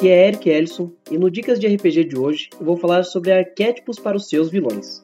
Aqui é Eric Ellison e no Dicas de RPG de hoje eu vou falar sobre arquétipos para os seus vilões.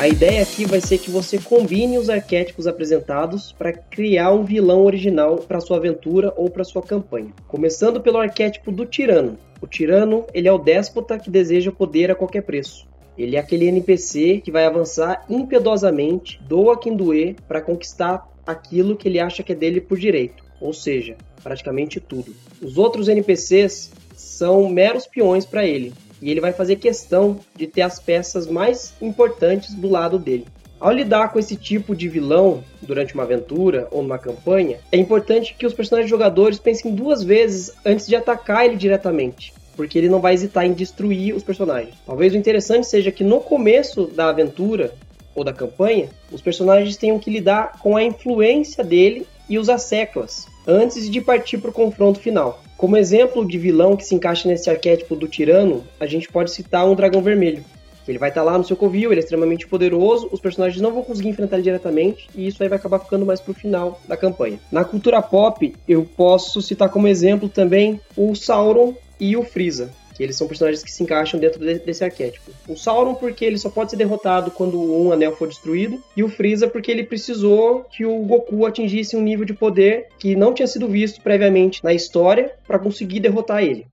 A ideia aqui vai ser que você combine os arquétipos apresentados para criar um vilão original para sua aventura ou para sua campanha. Começando pelo arquétipo do tirano. O tirano, ele é o déspota que deseja poder a qualquer preço. Ele é aquele NPC que vai avançar impiedosamente, doa quem doer, para conquistar aquilo que ele acha que é dele por direito, ou seja, praticamente tudo. Os outros NPCs são meros peões para ele, e ele vai fazer questão de ter as peças mais importantes do lado dele. Ao lidar com esse tipo de vilão durante uma aventura ou numa campanha, é importante que os personagens jogadores pensem duas vezes antes de atacar ele diretamente porque ele não vai hesitar em destruir os personagens. Talvez o interessante seja que no começo da aventura ou da campanha, os personagens tenham que lidar com a influência dele e os séculas antes de partir para o confronto final. Como exemplo de vilão que se encaixa nesse arquétipo do tirano, a gente pode citar um dragão vermelho. Ele vai estar lá no seu covil, ele é extremamente poderoso, os personagens não vão conseguir enfrentar ele diretamente, e isso aí vai acabar ficando mais pro final da campanha. Na cultura pop, eu posso citar como exemplo também o Sauron e o Freeza, que eles são personagens que se encaixam dentro de, desse arquétipo. O Sauron porque ele só pode ser derrotado quando um anel for destruído, e o Freeza porque ele precisou que o Goku atingisse um nível de poder que não tinha sido visto previamente na história para conseguir derrotar ele.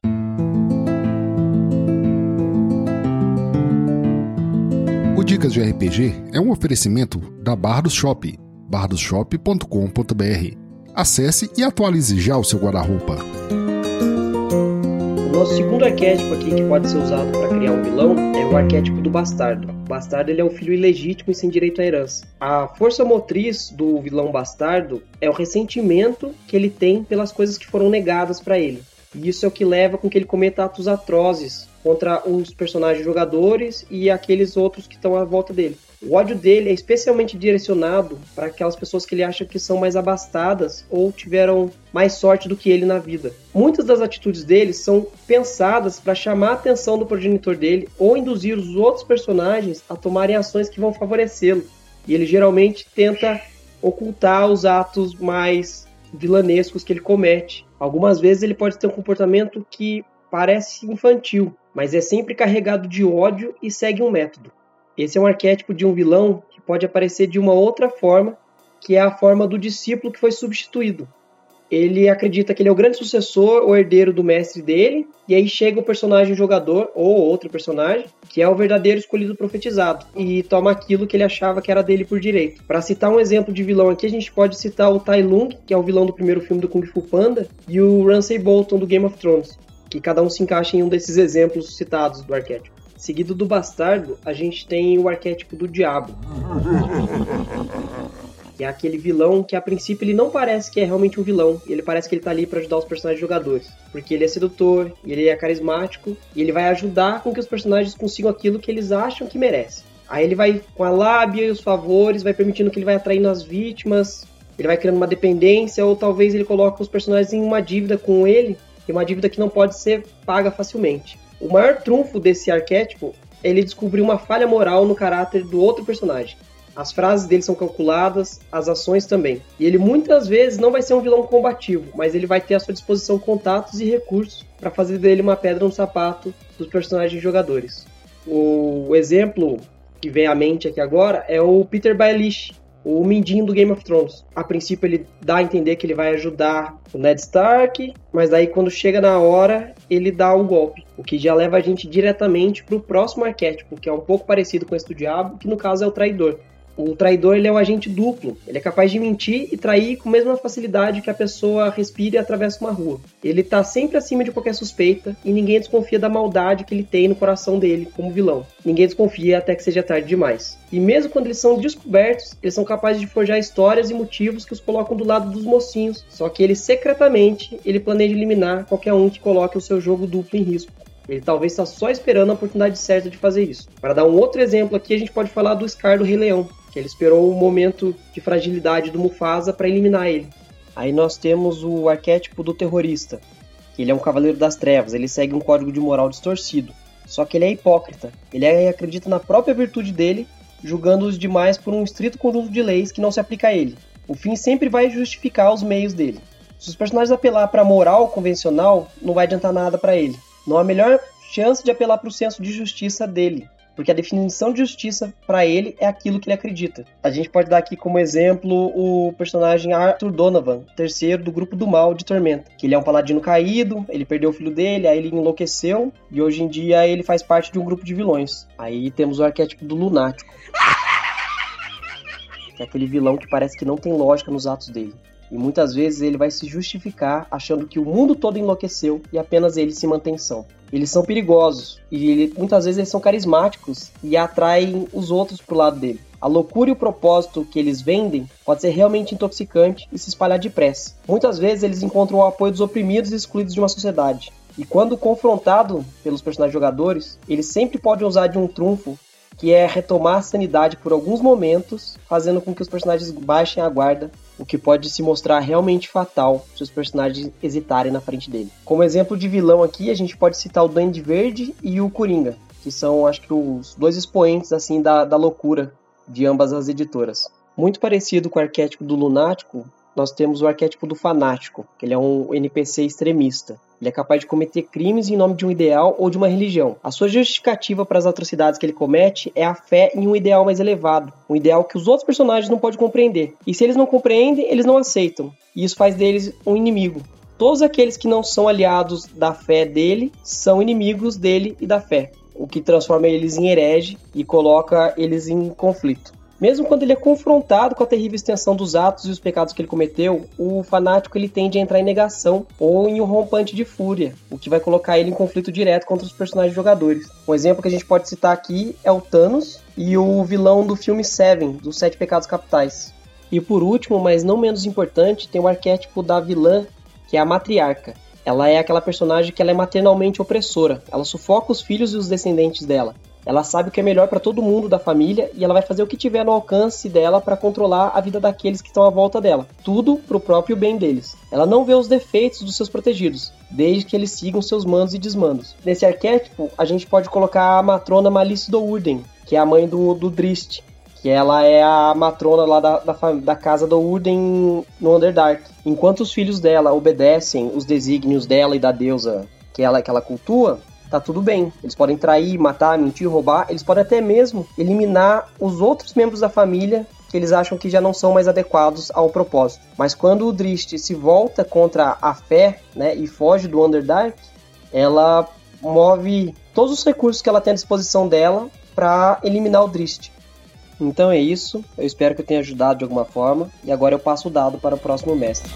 O Dicas de RPG é um oferecimento da Bardos Shop, bardosshop.com.br. Acesse e atualize já o seu guarda-roupa. Nosso segundo arquétipo aqui que pode ser usado para criar um vilão é o arquétipo do bastardo. O bastardo ele é o filho ilegítimo e sem direito à herança. A força motriz do vilão bastardo é o ressentimento que ele tem pelas coisas que foram negadas para ele. E isso é o que leva com que ele cometa atos atrozes contra os personagens jogadores e aqueles outros que estão à volta dele. O ódio dele é especialmente direcionado para aquelas pessoas que ele acha que são mais abastadas ou tiveram mais sorte do que ele na vida. Muitas das atitudes dele são pensadas para chamar a atenção do progenitor dele ou induzir os outros personagens a tomarem ações que vão favorecê-lo. E ele geralmente tenta ocultar os atos mais vilanescos que ele comete. Algumas vezes ele pode ter um comportamento que parece infantil, mas é sempre carregado de ódio e segue um método. Esse é um arquétipo de um vilão que pode aparecer de uma outra forma, que é a forma do discípulo que foi substituído. Ele acredita que ele é o grande sucessor ou herdeiro do mestre dele, e aí chega o personagem jogador ou outro personagem, que é o verdadeiro escolhido profetizado, e toma aquilo que ele achava que era dele por direito. Para citar um exemplo de vilão aqui, a gente pode citar o Tai Lung, que é o vilão do primeiro filme do Kung Fu Panda, e o Ramsay Bolton do Game of Thrones, que cada um se encaixa em um desses exemplos citados do arquétipo. Seguido do bastardo, a gente tem o arquétipo do diabo. Que é aquele vilão que a princípio ele não parece que é realmente um vilão, ele parece que ele tá ali para ajudar os personagens jogadores, porque ele é sedutor, ele é carismático e ele vai ajudar com que os personagens consigam aquilo que eles acham que merecem. Aí ele vai com a lábia e os favores, vai permitindo que ele vai atraindo as vítimas, ele vai criando uma dependência ou talvez ele coloque os personagens em uma dívida com ele, e uma dívida que não pode ser paga facilmente. O maior trunfo desse arquétipo é ele descobrir uma falha moral no caráter do outro personagem. As frases dele são calculadas, as ações também. E ele muitas vezes não vai ser um vilão combativo, mas ele vai ter à sua disposição contatos e recursos para fazer dele uma pedra no sapato dos personagens jogadores. O exemplo que vem à mente aqui agora é o Peter Baelish, o Mindinho do Game of Thrones. A princípio ele dá a entender que ele vai ajudar o Ned Stark, mas daí quando chega na hora, ele dá o um golpe. O que já leva a gente diretamente para o próximo arquétipo, que é um pouco parecido com esse do diabo, que no caso é o traidor. O traidor ele é um agente duplo. Ele é capaz de mentir e trair com a mesma facilidade que a pessoa respira e atravessa uma rua. Ele tá sempre acima de qualquer suspeita e ninguém desconfia da maldade que ele tem no coração dele como vilão. Ninguém desconfia até que seja tarde demais. E mesmo quando eles são descobertos, eles são capazes de forjar histórias e motivos que os colocam do lado dos mocinhos. Só que ele secretamente ele planeja eliminar qualquer um que coloque o seu jogo duplo em risco. Ele talvez está só esperando a oportunidade certa de fazer isso. Para dar um outro exemplo aqui, a gente pode falar do Scar do Rei Leão que ele esperou o momento de fragilidade do Mufasa para eliminar ele. Aí nós temos o arquétipo do terrorista, ele é um cavaleiro das trevas, ele segue um código de moral distorcido. Só que ele é hipócrita, ele acredita na própria virtude dele, julgando os demais por um estrito conjunto de leis que não se aplica a ele. O fim sempre vai justificar os meios dele. Se os personagens apelar para a moral convencional, não vai adiantar nada para ele. Não há melhor chance de apelar para o senso de justiça dele, porque a definição de justiça para ele é aquilo que ele acredita. A gente pode dar aqui como exemplo o personagem Arthur Donovan, terceiro do grupo do mal de Tormenta, que ele é um paladino caído, ele perdeu o filho dele, aí ele enlouqueceu e hoje em dia ele faz parte de um grupo de vilões. Aí temos o arquétipo do lunático. É aquele vilão que parece que não tem lógica nos atos dele. E muitas vezes ele vai se justificar achando que o mundo todo enlouqueceu e apenas ele se mantém são. Eles são perigosos e ele, muitas vezes eles são carismáticos e atraem os outros pro lado dele. A loucura e o propósito que eles vendem pode ser realmente intoxicante e se espalhar depressa. Muitas vezes eles encontram o apoio dos oprimidos e excluídos de uma sociedade. E quando confrontado pelos personagens jogadores, eles sempre podem usar de um trunfo que é retomar a sanidade por alguns momentos, fazendo com que os personagens baixem a guarda, o que pode se mostrar realmente fatal se os personagens hesitarem na frente dele. Como exemplo de vilão aqui, a gente pode citar o Duende Verde e o Coringa, que são, acho que, os dois expoentes assim da, da loucura de ambas as editoras. Muito parecido com o arquétipo do lunático, nós temos o arquétipo do fanático, que ele é um NPC extremista. Ele é capaz de cometer crimes em nome de um ideal ou de uma religião. A sua justificativa para as atrocidades que ele comete é a fé em um ideal mais elevado, um ideal que os outros personagens não podem compreender. E se eles não compreendem, eles não aceitam. E isso faz deles um inimigo. Todos aqueles que não são aliados da fé dele são inimigos dele e da fé, o que transforma eles em herege e coloca eles em conflito. Mesmo quando ele é confrontado com a terrível extensão dos atos e os pecados que ele cometeu, o fanático ele tende a entrar em negação ou em um rompante de fúria, o que vai colocar ele em conflito direto contra os personagens jogadores. Um exemplo que a gente pode citar aqui é o Thanos e o vilão do filme Seven, dos Sete Pecados Capitais. E por último, mas não menos importante, tem o arquétipo da vilã, que é a matriarca. Ela é aquela personagem que ela é maternalmente opressora. Ela sufoca os filhos e os descendentes dela. Ela sabe o que é melhor para todo mundo da família e ela vai fazer o que tiver no alcance dela para controlar a vida daqueles que estão à volta dela. Tudo pro próprio bem deles. Ela não vê os defeitos dos seus protegidos, desde que eles sigam seus mandos e desmandos. Nesse arquétipo, a gente pode colocar a matrona Malice do Urden, que é a mãe do, do Drist, que ela é a matrona lá da, da, da, casa do Urden no Underdark. Enquanto os filhos dela obedecem os desígnios dela e da deusa que ela, que ela cultua, tá tudo bem. Eles podem trair, matar, mentir, roubar, eles podem até mesmo eliminar os outros membros da família que eles acham que já não são mais adequados ao propósito. Mas quando o Drist se volta contra a fé, né, e foge do Underdark, ela move todos os recursos que ela tem à disposição dela para eliminar o Drist. Então é isso, eu espero que eu tenha ajudado de alguma forma, e agora eu passo o dado para o próximo mestre.